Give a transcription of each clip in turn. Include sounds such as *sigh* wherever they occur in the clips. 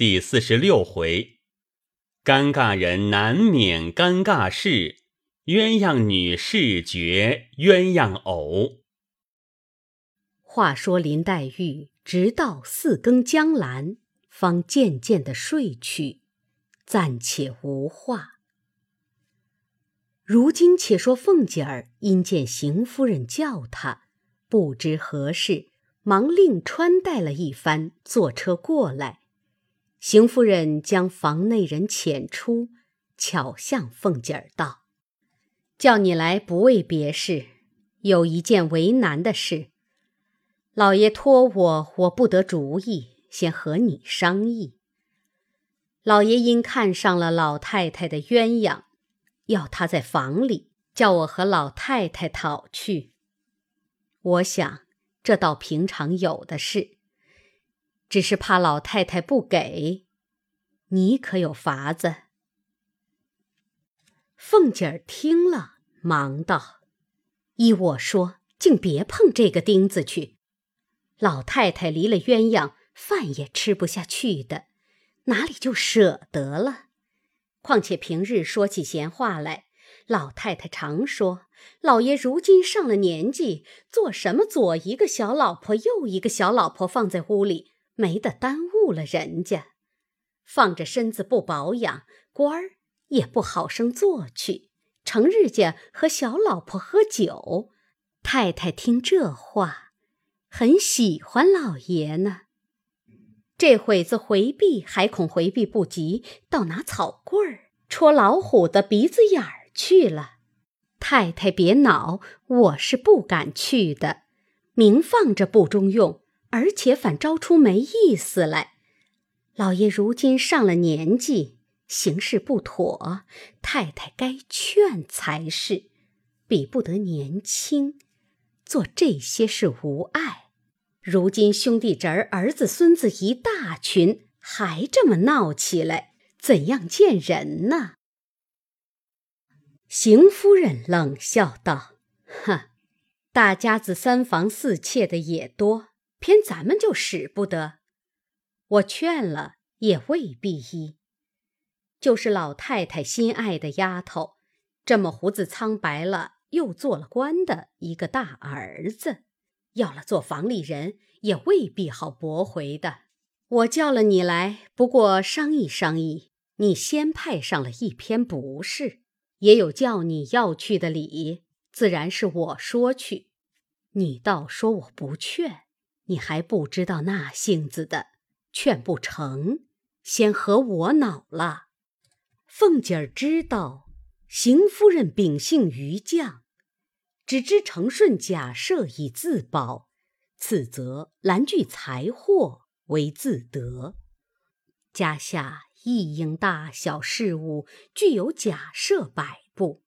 第四十六回，尴尬人难免尴尬事，鸳鸯女视觉鸳鸯偶。话说林黛玉直到四更将阑，方渐渐的睡去，暂且无话。如今且说凤姐儿因见邢夫人叫她，不知何事，忙另穿戴了一番，坐车过来。邢夫人将房内人遣出，巧向凤姐儿道：“叫你来不为别事，有一件为难的事。老爷托我，我不得主意，先和你商议。老爷因看上了老太太的鸳鸯，要她在房里，叫我和老太太讨去。我想这倒平常有的事。”只是怕老太太不给，你可有法子？凤姐儿听了，忙道：“依我说，竟别碰这个钉子去。老太太离了鸳鸯，饭也吃不下去的，哪里就舍得了？况且平日说起闲话来，老太太常说，老爷如今上了年纪，做什么左一个小老婆，右一个小老婆放在屋里。”没得耽误了人家，放着身子不保养，官儿也不好生做去。成日家和小老婆喝酒，太太听这话，很喜欢老爷呢。这会子回避，还恐回避不及，倒拿草棍儿戳老虎的鼻子眼儿去了。太太别恼，我是不敢去的，明放着不中用。而且反招出没意思来。老爷如今上了年纪，行事不妥，太太该劝才是，比不得年轻，做这些事无碍。如今兄弟侄儿、儿子孙子一大群，还这么闹起来，怎样见人呢？邢夫人冷笑道：“哼，*laughs* 大家子三房四妾的也多。”偏咱们就使不得，我劝了也未必依。就是老太太心爱的丫头，这么胡子苍白了，又做了官的一个大儿子，要了做房里人，也未必好驳回的。我叫了你来，不过商议商议。你先派上了一篇不是，也有叫你要去的理，自然是我说去。你倒说我不劝。你还不知道那性子的，劝不成，先和我恼了。凤姐儿知道邢夫人秉性愚犟，只知承顺假设以自保，此则兰具财货为自得。家下一应大小事务，具有假设摆布，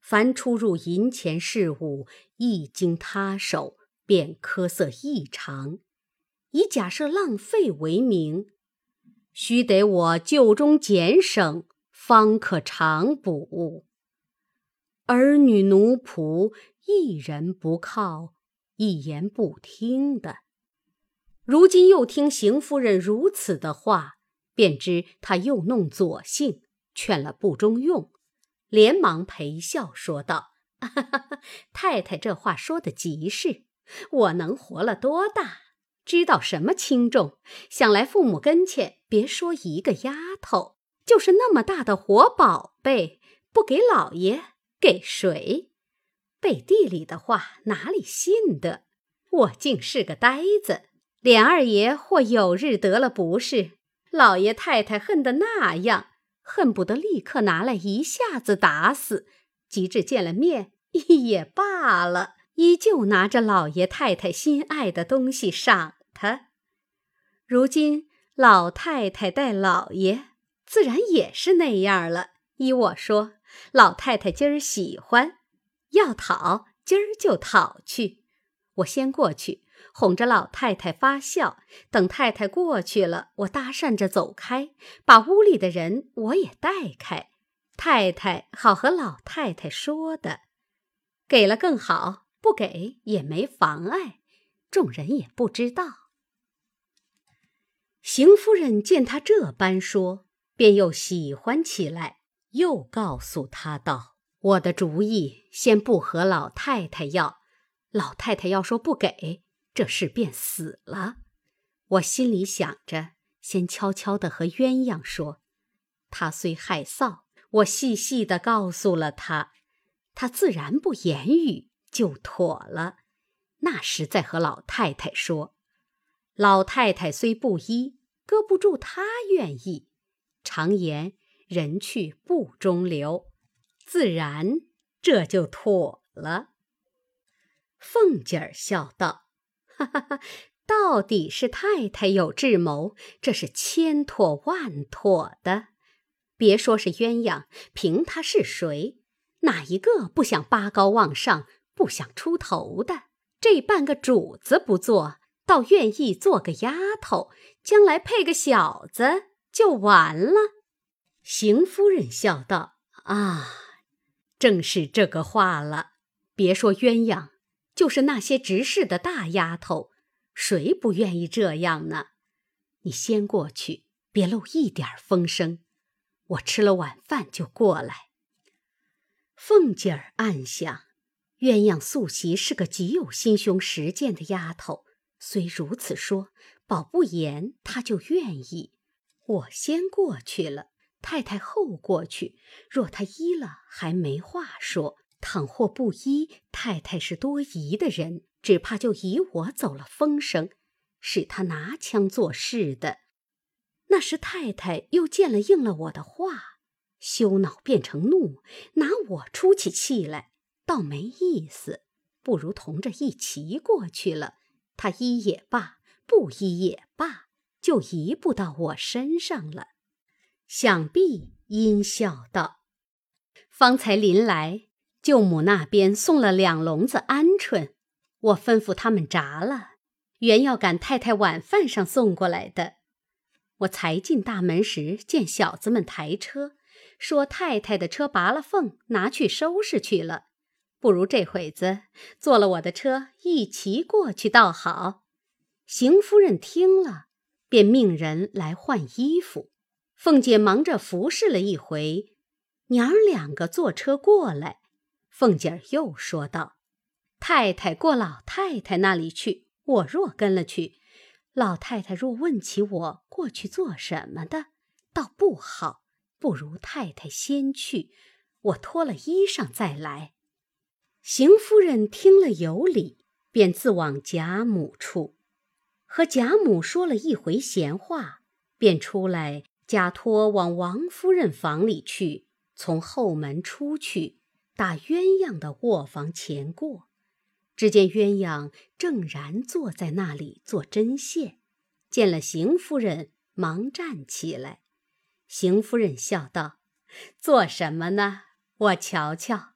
凡出入银钱事务，一经他手。便苛色异常，以假设浪费为名，须得我旧中俭省，方可常补。儿女奴仆一人不靠，一言不听的。如今又听邢夫人如此的话，便知她又弄左性，劝了不中用，连忙陪笑说道：“太太这话说的极是。”我能活了多大，知道什么轻重。想来父母跟前，别说一个丫头，就是那么大的活宝贝，不给老爷，给谁？背地里的话哪里信得？我竟是个呆子。琏二爷或有日得了不是，老爷太太恨得那样，恨不得立刻拿来一下子打死。及至见了面，*laughs* 也罢了。依旧拿着老爷太太心爱的东西赏他，如今老太太待老爷，自然也是那样了。依我说，老太太今儿喜欢，要讨今儿就讨去。我先过去哄着老太太发笑，等太太过去了，我搭讪着走开，把屋里的人我也带开，太太好和老太太说的，给了更好。不给也没妨碍，众人也不知道。邢夫人见他这般说，便又喜欢起来，又告诉他道：“我的主意先不和老太太要，老太太要说不给，这事便死了。我心里想着，先悄悄的和鸳鸯说。他虽害臊，我细细的告诉了他，他自然不言语，就妥了。那时再和老太太说。”老太太虽不依，搁不住她愿意。常言“人去不中留”，自然这就妥了。凤姐儿笑道：“哈哈哈，到底是太太有智谋，这是千妥万妥的。别说是鸳鸯，凭他是谁，哪一个不想拔高往上，不想出头的？这半个主子不做。”倒愿意做个丫头，将来配个小子就完了。邢夫人笑道：“啊，正是这个话了。别说鸳鸯，就是那些执事的大丫头，谁不愿意这样呢？你先过去，别漏一点风声。我吃了晚饭就过来。”凤姐儿暗想：鸳鸯素席是个极有心胸实践的丫头。虽如此说，保不严，她就愿意。我先过去了，太太后过去。若他依了，还没话说；倘或不依，太太是多疑的人，只怕就以我走了风声，使他拿枪做事的。那时太太又见了应了我的话，羞恼变成怒，拿我出起气来，倒没意思。不如同着一齐过去了。他依也罢，不依也罢，就移不到我身上了。想必阴笑道：“方才临来，舅母那边送了两笼子鹌鹑，我吩咐他们炸了，原要赶太太晚饭上送过来的。我才进大门时，见小子们抬车，说太太的车拔了缝，拿去收拾去了。”不如这会子坐了我的车一齐过去倒好。邢夫人听了，便命人来换衣服。凤姐忙着服侍了一回，娘儿两个坐车过来。凤姐又说道：“太太过老太太那里去，我若跟了去，老太太若问起我过去做什么的，倒不好。不如太太先去，我脱了衣裳再来。”邢夫人听了有理，便自往贾母处，和贾母说了一回闲话，便出来，假托往王夫人房里去，从后门出去，打鸳鸯的卧房前过，只见鸳鸯正然坐在那里做针线，见了邢夫人，忙站起来。邢夫人笑道：“做什么呢？我瞧瞧。”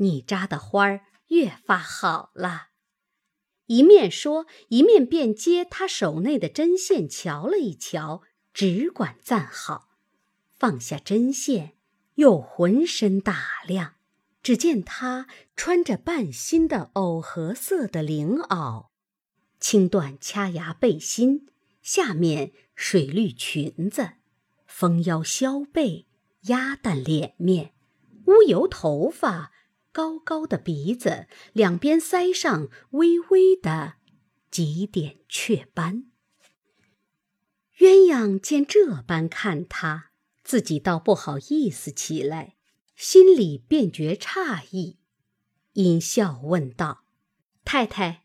你扎的花儿越发好了，一面说，一面便接他手内的针线瞧了一瞧，只管赞好，放下针线，又浑身打量，只见他穿着半新的藕荷色的绫袄，青缎掐牙背心，下面水绿裙子，丰腰削背，鸭蛋脸面，乌油头发。高高的鼻子，两边腮上微微的几点雀斑。鸳鸯见这般看他，自己倒不好意思起来，心里便觉诧异，因笑问道：“太太，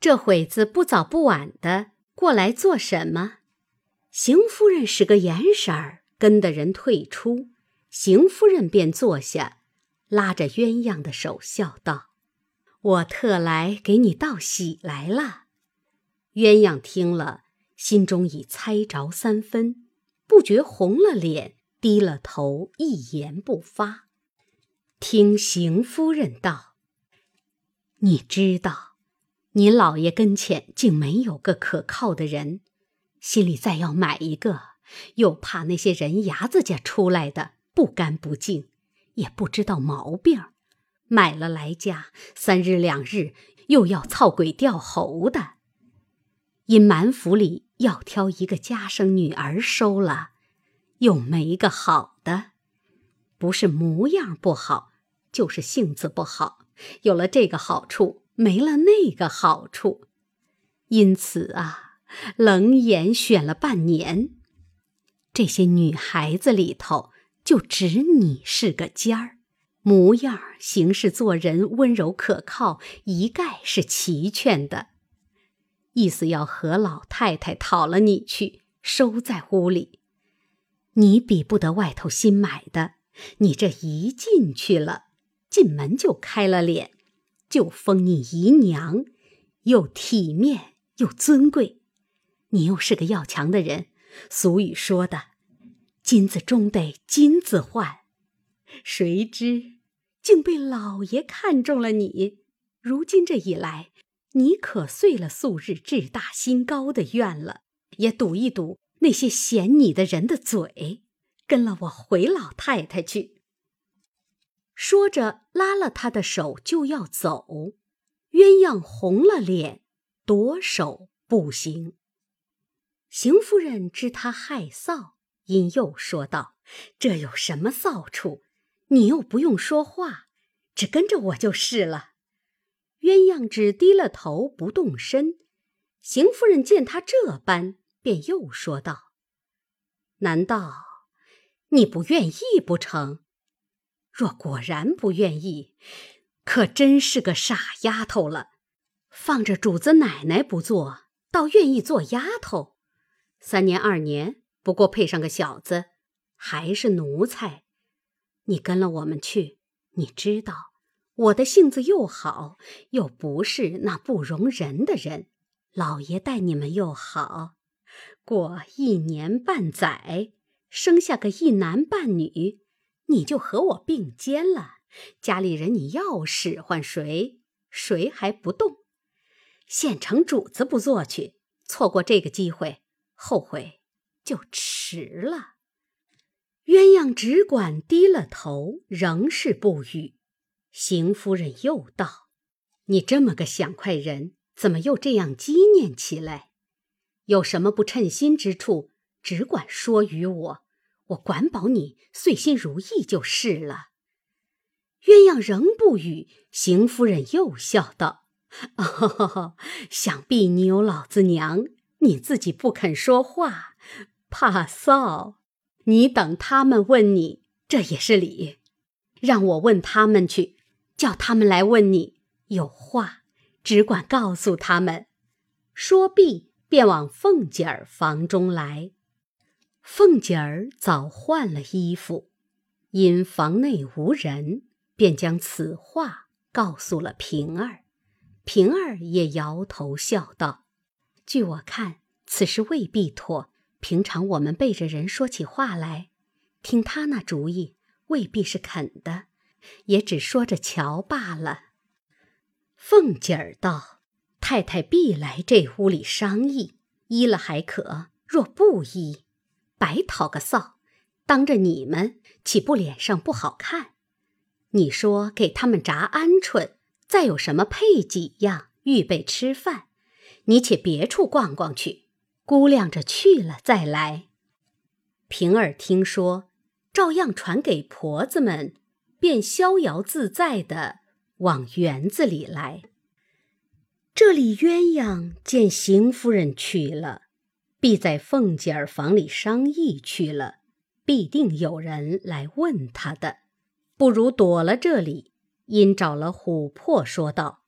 这会子不早不晚的过来做什么？”邢夫人使个眼色儿，跟的人退出，邢夫人便坐下。拉着鸳鸯的手，笑道：“我特来给你道喜来了。”鸳鸯听了，心中已猜着三分，不觉红了脸，低了头，一言不发。听邢夫人道：“你知道，您老爷跟前竟没有个可靠的人，心里再要买一个，又怕那些人牙子家出来的不干不净。”也不知道毛病买了来家三日两日，又要操鬼吊猴的。因满府里要挑一个家生女儿收了，又没个好的，不是模样不好，就是性子不好。有了这个好处，没了那个好处，因此啊，冷眼选了半年。这些女孩子里头，就只你是个尖儿，模样、行事、做人温柔可靠，一概是齐全的。意思要和老太太讨了你去，收在屋里。你比不得外头新买的，你这一进去了，进门就开了脸，就封你姨娘，又体面又尊贵。你又是个要强的人，俗语说的，金子终得金子换。谁知竟被老爷看中了你，如今这一来。你可遂了素日志大心高的愿了，也堵一堵那些嫌你的人的嘴，跟了我回老太太去。说着，拉了他的手就要走，鸳鸯红了脸，夺手不行。邢夫人知他害臊，因又说道：“这有什么臊处？你又不用说话，只跟着我就是了。”鸳鸯只低了头不动身，邢夫人见他这般，便又说道：“难道你不愿意不成？若果然不愿意，可真是个傻丫头了。放着主子奶奶不做，倒愿意做丫头。三年二年，不过配上个小子，还是奴才。你跟了我们去，你知道。”我的性子又好，又不是那不容人的人，老爷待你们又好，过一年半载，生下个一男半女，你就和我并肩了。家里人你要使唤谁，谁还不动？现成主子不做去，错过这个机会，后悔就迟了。鸳鸯只管低了头，仍是不语。邢夫人又道：“你这么个想快人，怎么又这样积念起来？有什么不称心之处，只管说与我，我管保你遂心如意就是了。”鸳鸯仍不语，邢夫人又笑道：“哦，想必你有老子娘，你自己不肯说话，怕臊。你等他们问你，这也是理。让我问他们去。”叫他们来问你，有话只管告诉他们。说毕，便往凤姐儿房中来。凤姐儿早换了衣服，因房内无人，便将此话告诉了平儿。平儿也摇头笑道：“据我看，此事未必妥。平常我们背着人说起话来，听他那主意，未必是肯的。”也只说着瞧罢了。凤姐儿道：“太太必来这屋里商议，依了还可；若不依，白讨个臊，当着你们岂不脸上不好看？你说给他们炸鹌鹑，再有什么配几样，预备吃饭。你且别处逛逛去，估量着去了再来。”平儿听说，照样传给婆子们。便逍遥自在的往园子里来。这里鸳鸯见邢夫人去了，必在凤姐儿房里商议去了，必定有人来问她的，不如躲了这里。因找了琥珀说道：“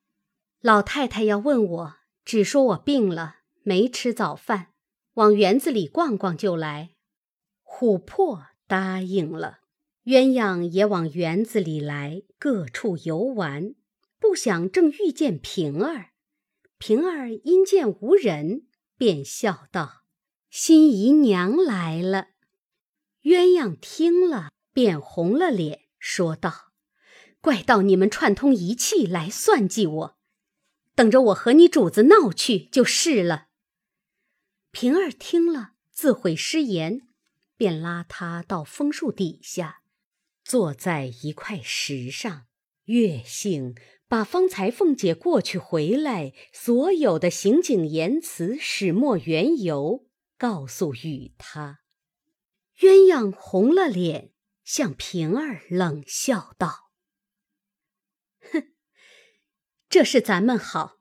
老太太要问我，只说我病了，没吃早饭，往园子里逛逛就来。”琥珀答应了。鸳鸯也往园子里来，各处游玩。不想正遇见平儿，平儿因见无人，便笑道：“新姨娘来了。”鸳鸯听了，便红了脸，说道：“怪到你们串通一气来算计我，等着我和你主子闹去就是了。”平儿听了，自悔失言，便拉他到枫树底下。坐在一块石上，月性把方才凤姐过去回来所有的行景言辞、始末缘由告诉与他。鸳鸯红了脸，向平儿冷笑道：“哼，这是咱们好。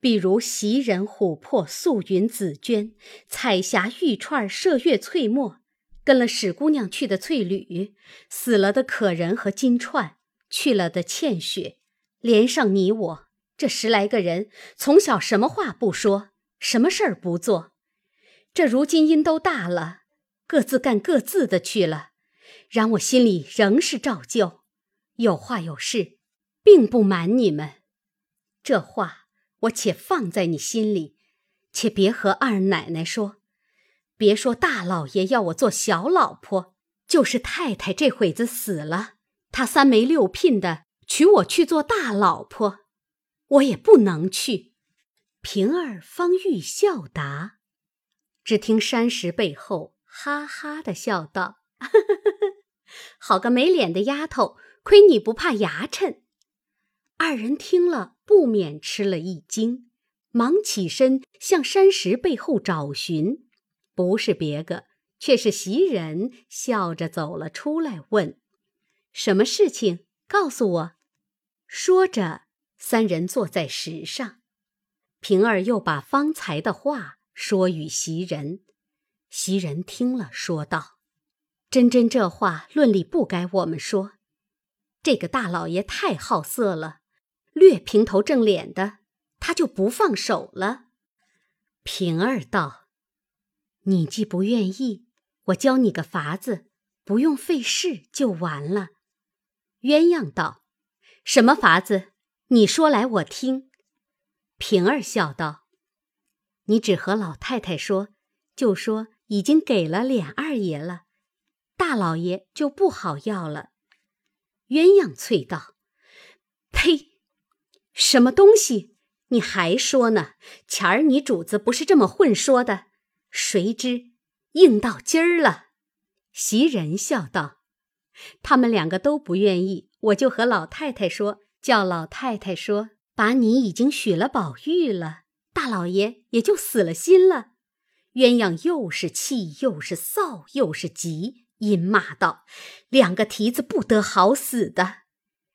比如袭人、琥珀、素云、紫鹃、彩霞、玉钏、麝月、翠墨，跟了史姑娘去的翠缕，死了的可人和金钏，去了的倩雪。”连上你我这十来个人，从小什么话不说，什么事儿不做，这如今因都大了，各自干各自的去了，然我心里仍是照旧，有话有事，并不瞒你们。这话我且放在你心里，且别和二奶奶说，别说大老爷要我做小老婆，就是太太这会子死了，他三媒六聘的。娶我去做大老婆，我也不能去。平儿方欲笑答，只听山石背后哈哈的笑道：“ *laughs* 好个没脸的丫头，亏你不怕牙碜。”二人听了不免吃了一惊，忙起身向山石背后找寻，不是别个，却是袭人笑着走了出来，问：“什么事情？告诉我。”说着，三人坐在石上，平儿又把方才的话说与袭人。袭人听了，说道：“真真这话论理不该我们说，这个大老爷太好色了，略平头正脸的，他就不放手了。”平儿道：“你既不愿意，我教你个法子，不用费事就完了。”鸳鸯道。什么法子？你说来我听。平儿笑道：“你只和老太太说，就说已经给了琏二爷了，大老爷就不好要了。”鸳鸯啐道：“呸！什么东西？你还说呢？前儿你主子不是这么混说的，谁知应到今儿了。”袭人笑道：“他们两个都不愿意。”我就和老太太说，叫老太太说，把你已经许了宝玉了，大老爷也就死了心了。鸳鸯又是气又是臊又是急，阴骂道：“两个蹄子不得好死的！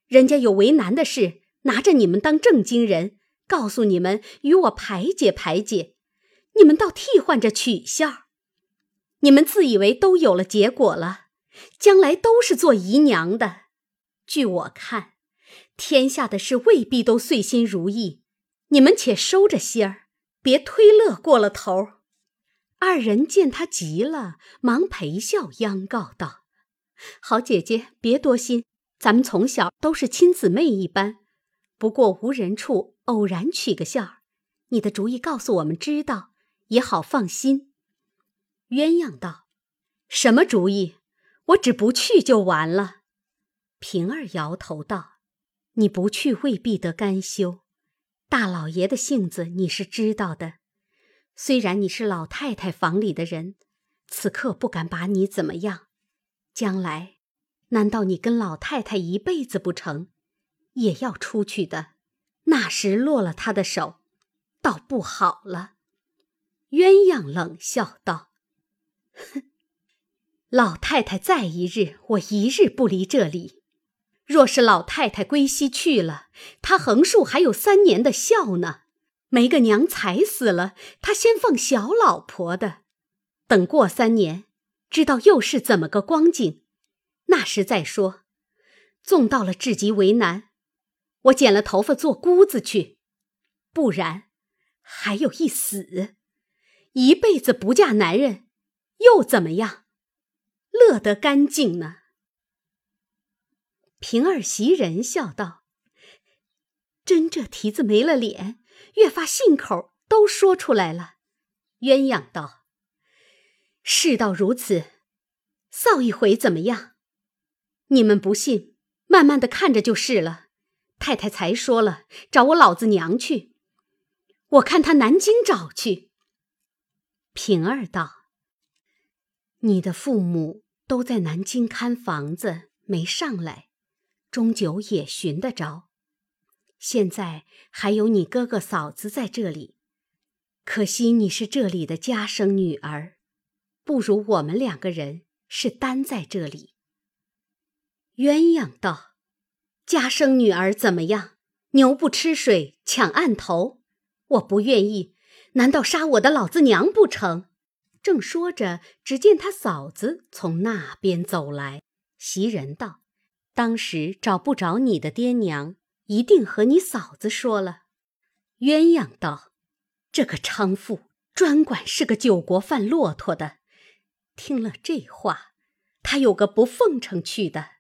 人家有为难的事，拿着你们当正经人，告诉你们与我排解排解，你们倒替换着取笑。你们自以为都有了结果了，将来都是做姨娘的。”据我看，天下的事未必都遂心如意，你们且收着心儿，别推乐过了头。二人见他急了，忙陪笑央告道：“好姐姐，别多心，咱们从小都是亲姊妹一般，不过无人处偶然取个笑，你的主意告诉我们知道，也好放心。”鸳鸯道：“什么主意？我只不去就完了。”平儿摇头道：“你不去未必得甘休。大老爷的性子你是知道的。虽然你是老太太房里的人，此刻不敢把你怎么样。将来，难道你跟老太太一辈子不成？也要出去的。那时落了他的手，倒不好了。”鸳鸯冷笑道：“哼，老太太在一日，我一日不离这里。”若是老太太归西去了，他横竖还有三年的孝呢。没个娘才死了，他先放小老婆的，等过三年，知道又是怎么个光景，那时再说。纵到了至极为难，我剪了头发做姑子去，不然还有一死，一辈子不嫁男人，又怎么样？乐得干净呢？平儿袭人笑道：“真这蹄子没了脸，越发信口都说出来了。”鸳鸯道：“事到如此，臊一回怎么样？你们不信，慢慢的看着就是了。太太才说了，找我老子娘去，我看他南京找去。”平儿道：“你的父母都在南京看房子，没上来。”终究也寻得着，现在还有你哥哥嫂子在这里，可惜你是这里的家生女儿，不如我们两个人是单在这里。”鸳鸯道：“家生女儿怎么样？牛不吃水抢案头，我不愿意，难道杀我的老子娘不成？”正说着，只见他嫂子从那边走来。袭人道：“当时找不着你的爹娘，一定和你嫂子说了。”鸳鸯道：“这个娼妇专管是个酒国贩骆驼的，听了这话，他有个不奉承去的。”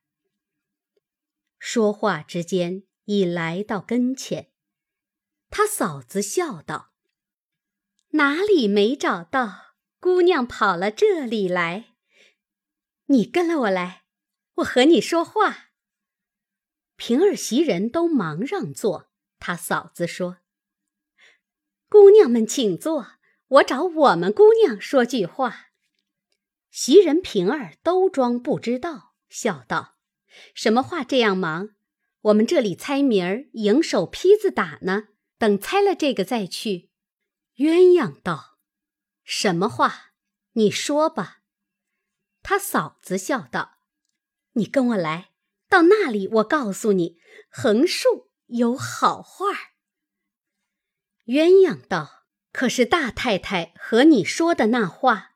说话之间，已来到跟前。他嫂子笑道：“哪里没找到？”姑娘跑了这里来，你跟了我来，我和你说话。平儿、袭人都忙让座。他嫂子说：“姑娘们请坐，我找我们姑娘说句话。”袭人、平儿都装不知道，笑道：“什么话这样忙？我们这里猜谜儿，迎手劈子打呢。等猜了这个再去。”鸳鸯道。什么话？你说吧。他嫂子笑道：“你跟我来，到那里我告诉你，横竖有好话。”鸳鸯道：“可是大太太和你说的那话？”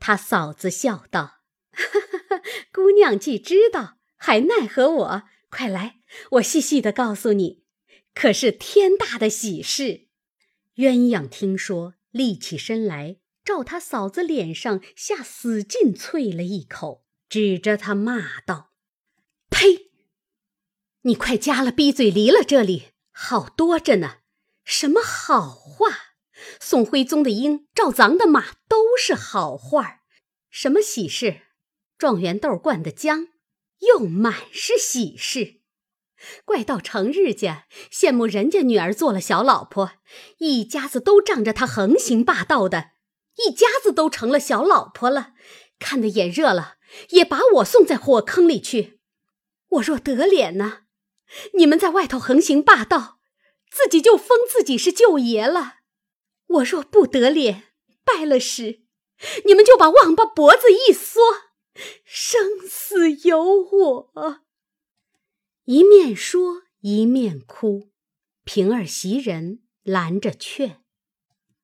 他嫂子笑道：“哈哈，姑娘既知道，还奈何我？快来，我细细的告诉你，可是天大的喜事。”鸳鸯听说。立起身来，照他嫂子脸上下死劲啐了一口，指着他骂道：“呸！你快夹了逼嘴，离了这里，好多着呢。什么好话？宋徽宗的鹰，赵咱的马，都是好话什么喜事？状元豆灌的浆，又满是喜事。”怪到成日家，羡慕人家女儿做了小老婆，一家子都仗着他横行霸道的，一家子都成了小老婆了，看得眼热了，也把我送在火坑里去。我若得脸呢，你们在外头横行霸道，自己就封自己是舅爷了；我若不得脸，败了时，你们就把王八脖子一缩，生死由我。一面说一面哭，平儿、袭人拦着劝，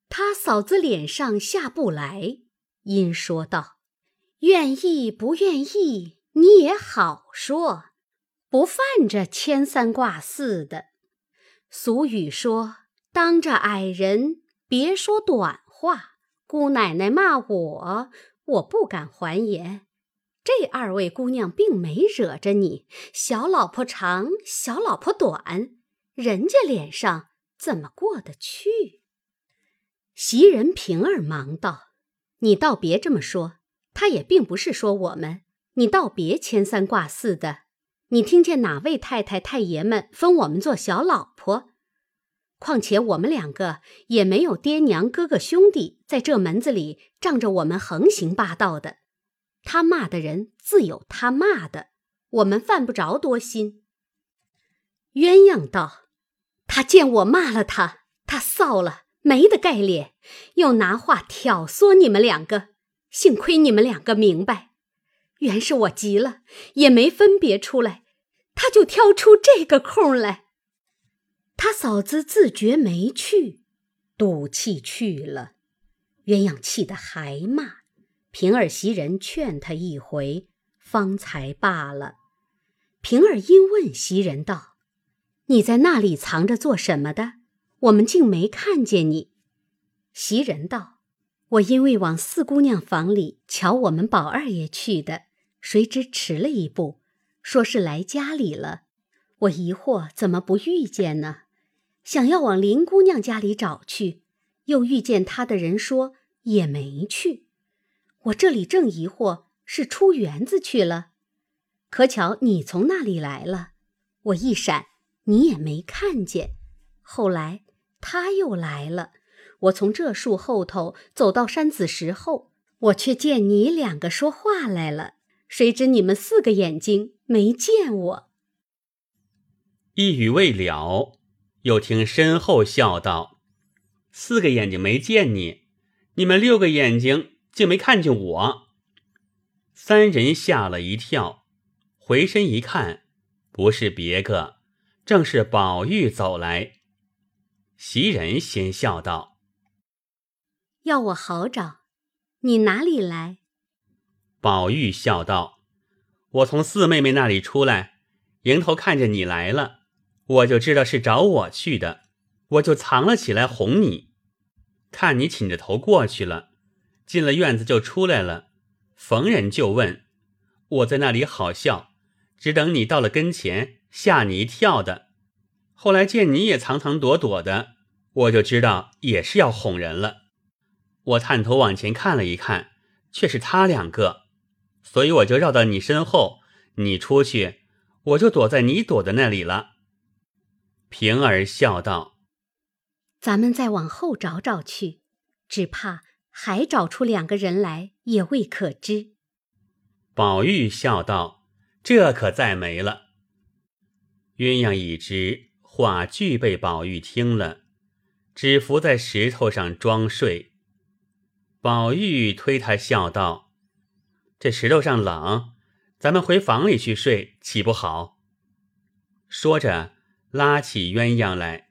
他嫂子脸上下不来，因说道：“愿意不愿意，你也好说，不犯着牵三挂四的。俗语说，当着矮人别说短话。姑奶奶骂我，我不敢还言。”这二位姑娘并没惹着你，小老婆长，小老婆短，人家脸上怎么过得去？袭人、平儿忙道：“你倒别这么说，他也并不是说我们，你倒别牵三挂四的。你听见哪位太太、太爷们封我们做小老婆？况且我们两个也没有爹娘、哥哥、兄弟在这门子里仗着我们横行霸道的。”他骂的人自有他骂的，我们犯不着多心。鸳鸯道：“他见我骂了他，他臊了，没得盖脸，又拿话挑唆你们两个。幸亏你们两个明白，原是我急了，也没分别出来，他就挑出这个空来。他嫂子自觉没趣，赌气去了。鸳鸯气得还骂。”平儿、袭人劝他一回，方才罢了。平儿因问袭人道：“你在那里藏着做什么的？我们竟没看见你。”袭人道：“我因为往四姑娘房里瞧我们宝二爷去的，谁知迟了一步，说是来家里了。我疑惑怎么不遇见呢？想要往林姑娘家里找去，又遇见她的人说也没去。”我这里正疑惑，是出园子去了，可巧你从那里来了，我一闪，你也没看见。后来他又来了，我从这树后头走到山子石后，我却见你两个说话来了。谁知你们四个眼睛没见我。一语未了，又听身后笑道：“四个眼睛没见你，你们六个眼睛竟没看见我。”三人吓了一跳，回身一看，不是别个，正是宝玉走来。袭人先笑道：“要我好找，你哪里来？”宝玉笑道：“我从四妹妹那里出来，迎头看着你来了，我就知道是找我去的，我就藏了起来哄你。看你倾着头过去了，进了院子就出来了。”逢人就问，我在那里好笑，只等你到了跟前，吓你一跳的。后来见你也藏藏躲躲的，我就知道也是要哄人了。我探头往前看了一看，却是他两个，所以我就绕到你身后，你出去，我就躲在你躲的那里了。平儿笑道：“咱们再往后找找去，只怕。”还找出两个人来，也未可知。宝玉笑道：“这可再没了。”鸳鸯已知话俱被宝玉听了，只伏在石头上装睡。宝玉推他笑道：“这石头上冷，咱们回房里去睡，岂不好？”说着，拉起鸳鸯来，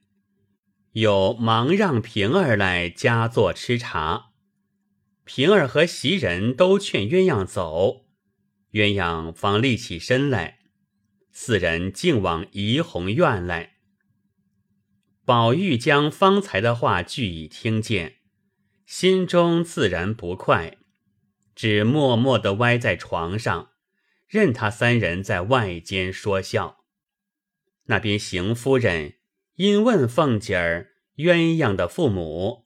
又忙让平儿来加坐吃茶。平儿和袭人都劝鸳鸯走，鸳鸯方立起身来，四人竟往怡红院来。宝玉将方才的话俱已听见，心中自然不快，只默默地歪在床上，任他三人在外间说笑。那边邢夫人因问凤姐儿鸳鸯的父母。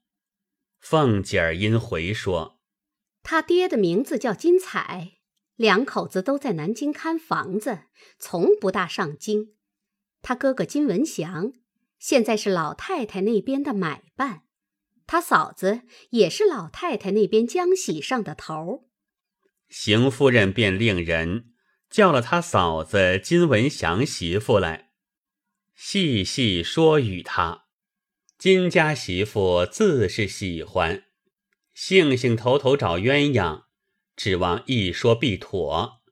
凤姐儿因回说：“他爹的名字叫金彩，两口子都在南京看房子，从不大上京。他哥哥金文祥现在是老太太那边的买办，他嫂子也是老太太那边江喜上的头。”邢夫人便令人叫了他嫂子金文祥媳妇来，细细说与他。金家媳妇自是喜欢，兴兴头头找鸳鸯，指望一说必妥，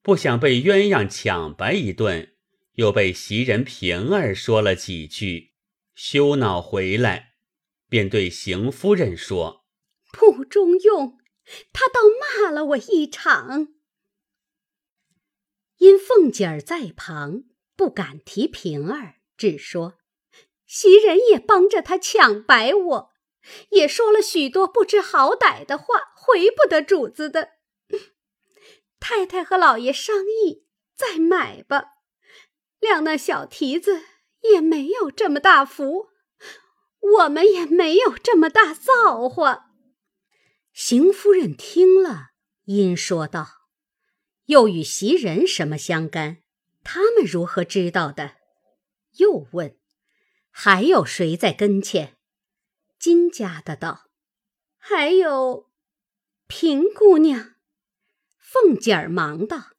不想被鸳鸯抢白一顿，又被袭人平儿说了几句，羞恼回来，便对邢夫人说：“不中用，他倒骂了我一场。”因凤姐儿在旁，不敢提平儿，只说。袭人也帮着他抢白我，也说了许多不知好歹的话，回不得主子的。*laughs* 太太和老爷商议再买吧，谅那小蹄子也没有这么大福，我们也没有这么大造化。邢夫人听了，因说道：“又与袭人什么相干？他们如何知道的？”又问。还有谁在跟前？金家的道：“还有平姑娘。”凤姐儿忙道：“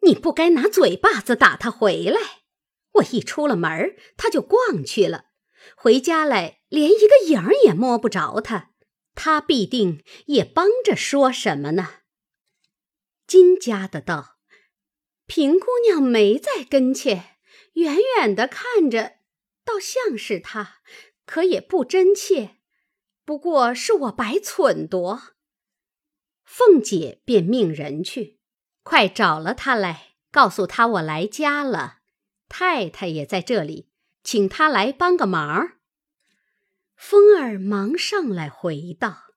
你不该拿嘴巴子打他回来。我一出了门他就逛去了，回家来连一个影儿也摸不着他。他必定也帮着说什么呢？”金家的道：“平姑娘没在跟前，远远的看着。”倒像是他，可也不真切。不过是我白蠢夺。凤姐便命人去，快找了他来，告诉他我来家了，太太也在这里，请他来帮个忙。风儿忙上来回道：“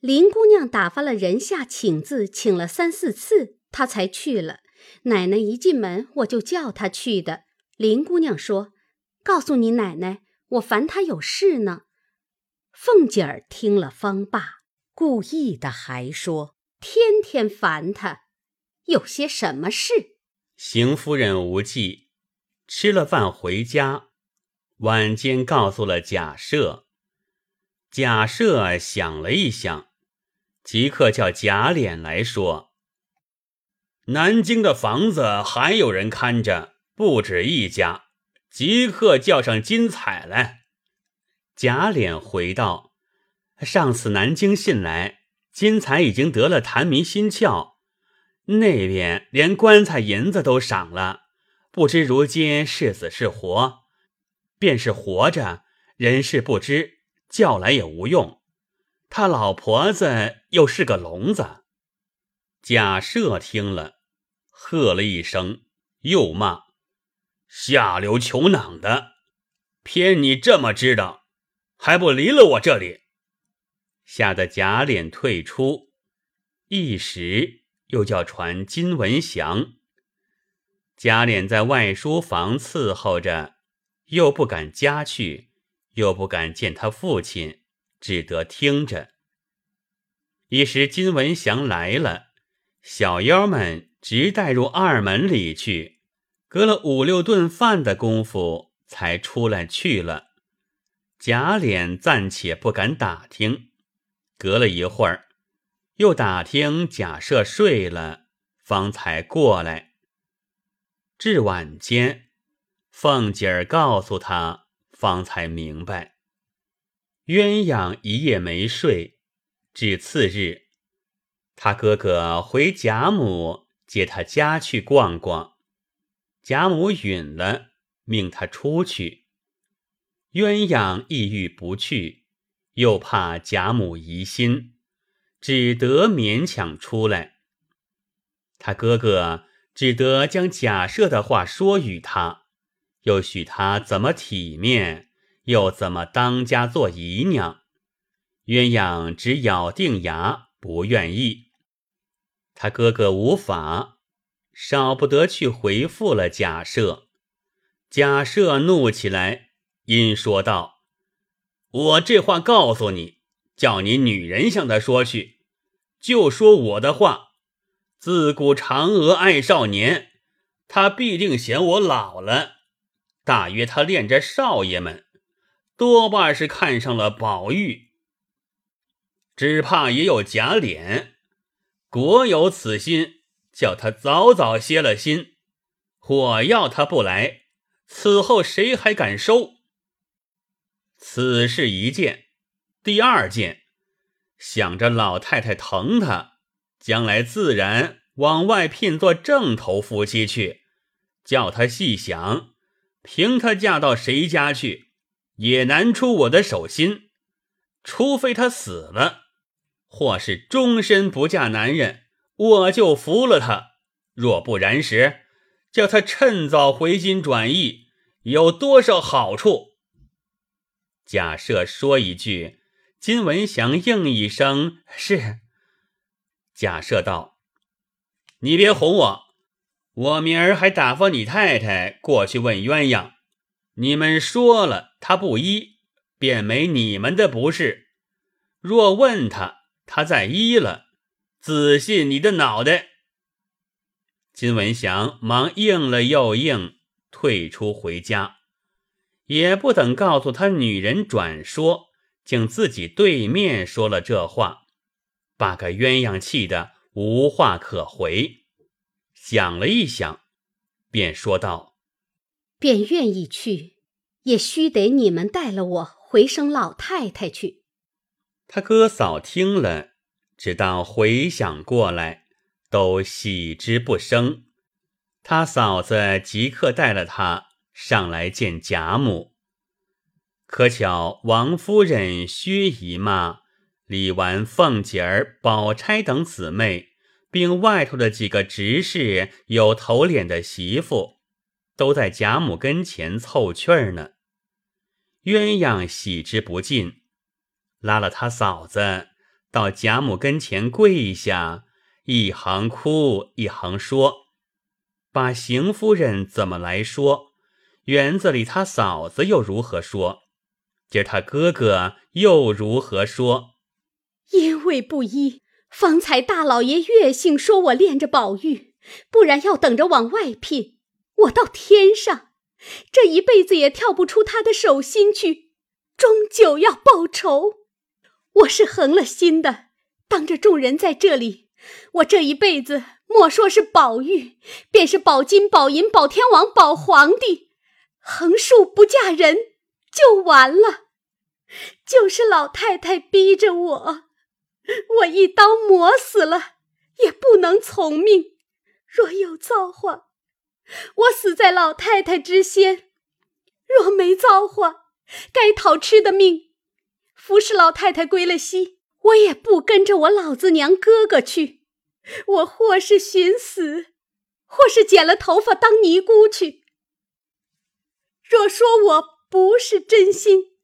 林姑娘打发了人下请字，请了三四次，她才去了。奶奶一进门，我就叫她去的。林姑娘说。”告诉你奶奶，我烦她有事呢。凤姐儿听了方罢，故意的还说：“天天烦她，有些什么事？”邢夫人无忌，吃了饭回家，晚间告诉了贾赦。贾赦想了一想，即刻叫贾琏来说：“南京的房子还有人看着，不止一家。”即刻叫上金彩来。贾琏回道：“上次南京信来，金彩已经得了痰迷心窍，那边连棺材银子都赏了，不知如今是死是活。便是活着，人事不知，叫来也无用。他老婆子又是个聋子。”贾赦听了，喝了一声，又骂：“下流求囊的，偏你这么知道！”还不离了我这里！吓得贾琏退出，一时又叫传金文祥。贾琏在外书房伺候着，又不敢家去，又不敢见他父亲，只得听着。一时金文祥来了，小妖们直带入二门里去，隔了五六顿饭的功夫，才出来去了。贾琏暂且不敢打听，隔了一会儿，又打听贾赦睡了，方才过来。至晚间，凤姐儿告诉他，方才明白。鸳鸯一夜没睡，至次日，他哥哥回贾母接他家去逛逛，贾母允了，命他出去。鸳鸯意欲不去，又怕贾母疑心，只得勉强出来。他哥哥只得将假设的话说与他，又许他怎么体面，又怎么当家做姨娘。鸳鸯只咬定牙不愿意。他哥哥无法，少不得去回复了贾赦。贾赦怒起来。因说道：“我这话告诉你，叫你女人向他说去，就说我的话。自古嫦娥爱少年，他必定嫌我老了。大约他恋着少爷们，多半是看上了宝玉。只怕也有假脸，果有此心，叫他早早歇了心。或要他不来，此后谁还敢收？”此事一件，第二件，想着老太太疼他，将来自然往外聘做正头夫妻去。叫他细想，凭他嫁到谁家去，也难出我的手心。除非他死了，或是终身不嫁男人，我就服了他。若不然时，叫他趁早回心转意，有多少好处？假设说一句，金文祥应一声是。假设道：“你别哄我，我明儿还打发你太太过去问鸳鸯。你们说了他不依，便没你们的不是。若问他，他再依了，自信你的脑袋。”金文祥忙应了又应，退出回家。也不等告诉他女人转说，竟自己对面说了这话，把个鸳鸯气的无话可回。想了一想，便说道：“便愿意去，也须得你们带了我回生老太太去。”他哥嫂听了，直到回想过来，都喜之不生。他嫂子即刻带了他。上来见贾母，可巧王夫人、薛姨妈、李纨、凤姐儿、宝钗等姊妹，并外头的几个执事、有头脸的媳妇，都在贾母跟前凑趣儿呢。鸳鸯喜之不尽，拉了他嫂子到贾母跟前跪下，一行哭一行说，把邢夫人怎么来说？园子里，他嫂子又如何说？今儿他哥哥又如何说？因为不依，方才大老爷越性说我恋着宝玉，不然要等着往外聘。我到天上，这一辈子也跳不出他的手心去，终究要报仇。我是横了心的，当着众人在这里，我这一辈子莫说是宝玉，便是宝金、宝银、宝天王、宝皇帝。横竖不嫁人就完了。就是老太太逼着我，我一刀磨死了也不能从命。若有造化，我死在老太太之先；若没造化，该讨吃的命。服侍老太太归了西，我也不跟着我老子娘哥哥去。我或是寻死，或是剪了头发当尼姑去。若说我不是真心，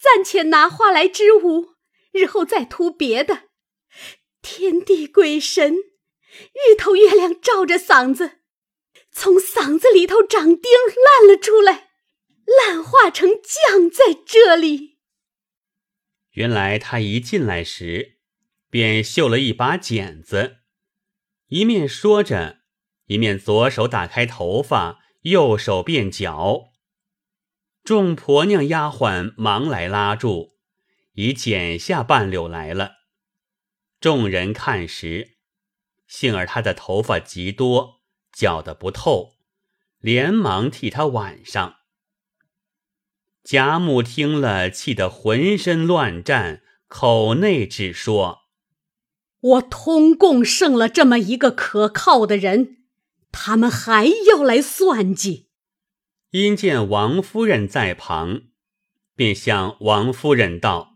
暂且拿话来支吾，日后再图别的。天地鬼神，日头月亮照着嗓子，从嗓子里头长钉烂了出来，烂化成酱在这里。原来他一进来时，便绣了一把剪子，一面说着，一面左手打开头发，右手便绞。众婆娘丫鬟忙来拉住，已剪下半绺来了。众人看时，幸而他的头发极多，绞得不透，连忙替他挽上。贾母听了，气得浑身乱颤，口内只说：“我通共剩了这么一个可靠的人，他们还要来算计。”因见王夫人在旁，便向王夫人道：“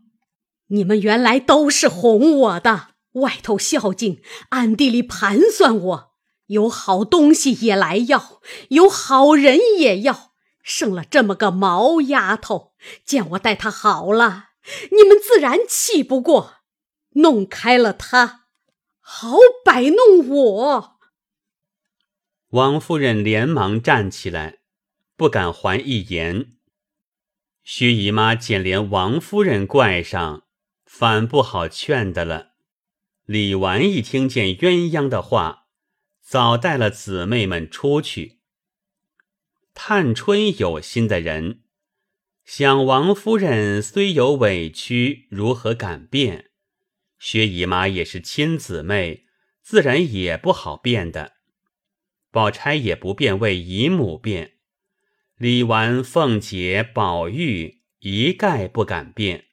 你们原来都是哄我的，外头孝敬，暗地里盘算我，有好东西也来要，有好人也要，生了这么个毛丫头，见我待她好了，你们自然气不过，弄开了她，好摆弄我。”王夫人连忙站起来。不敢还一言。薛姨妈见连王夫人怪上，反不好劝的了。李纨一听见鸳鸯的话，早带了姊妹们出去。探春有心的人，想王夫人虽有委屈，如何敢变？薛姨妈也是亲姊妹，自然也不好变的。宝钗也不便为姨母变。李纨、凤姐、宝玉一概不敢变。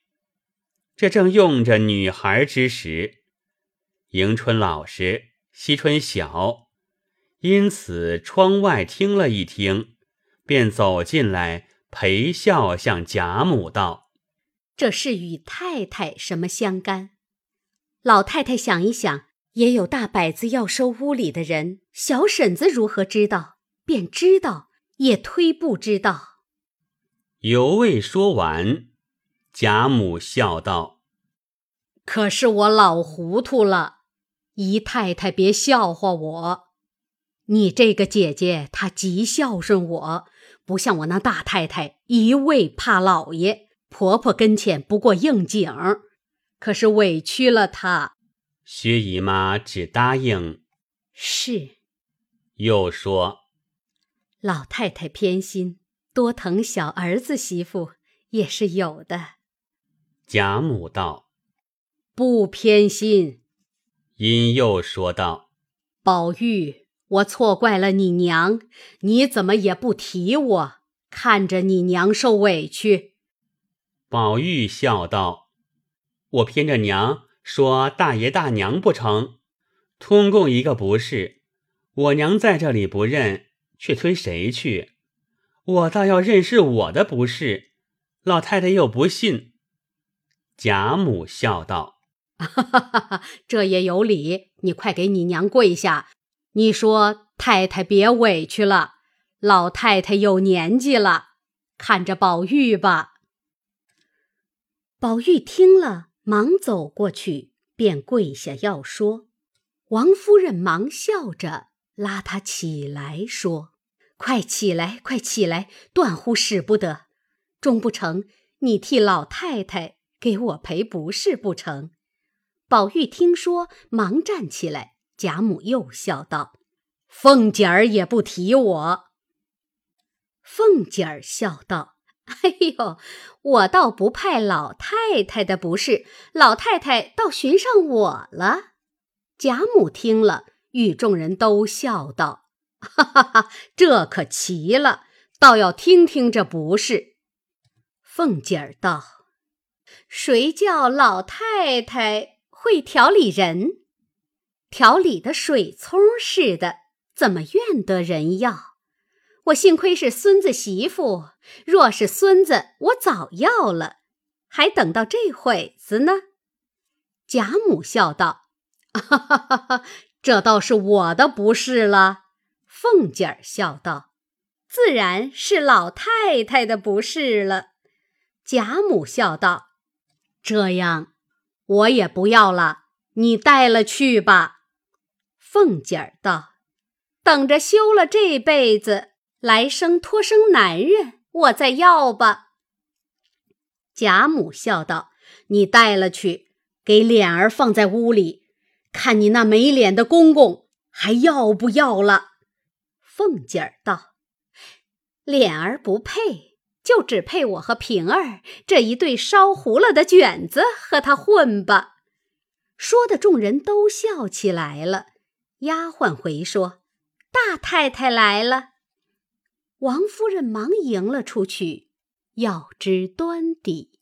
这正用着女孩之时，迎春老实，惜春小，因此窗外听了一听，便走进来陪笑，向贾母道：“这事与太太什么相干？老太太想一想，也有大摆子要收屋里的人，小婶子如何知道？便知道。”也推不知道。犹未说完，贾母笑道：“可是我老糊涂了，姨太太别笑话我。你这个姐姐她极孝顺我，不像我那大太太一味怕老爷，婆婆跟前不过应景可是委屈了她。”薛姨妈只答应是，又说。老太太偏心，多疼小儿子媳妇也是有的。贾母道：“不偏心。”因又说道：“宝玉，我错怪了你娘，你怎么也不提我？看着你娘受委屈。”宝玉笑道：“我偏着娘说大爷大娘不成？通共一个不是，我娘在这里不认。”却推谁去？我倒要认识我的不是。老太太又不信。贾母笑道：“哈哈哈哈这也有理。你快给你娘跪下，你说太太别委屈了。老太太有年纪了，看着宝玉吧。”宝玉听了，忙走过去，便跪下要说。王夫人忙笑着拉他起来，说。快起来，快起来！断乎使不得，终不成，你替老太太给我赔不是不成？宝玉听说，忙站起来。贾母又笑道：“凤姐儿也不提我。”凤姐儿笑道：“哎呦，我倒不派老太太的不是，老太太倒寻上我了。”贾母听了，与众人都笑道。哈哈哈，这可奇了！倒要听听这不是。”凤姐儿道：“谁叫老太太会调理人？调理的水葱似的，怎么怨得人要？我幸亏是孙子媳妇，若是孙子，我早要了，还等到这会子呢。”贾母笑道：“哈哈哈哈，这倒是我的不是了。”凤姐儿笑道：“自然是老太太的不是了。”贾母笑道：“这样，我也不要了，你带了去吧。”凤姐儿道：“等着休了这辈子，来生托生男人，我再要吧。”贾母笑道：“你带了去。”给脸儿放在屋里，看你那没脸的公公还要不要了？凤姐儿道：“脸儿不配，就只配我和平儿这一对烧糊了的卷子和他混吧。”说的众人都笑起来了。丫鬟回说：“大太太来了。”王夫人忙迎了出去，要知端底。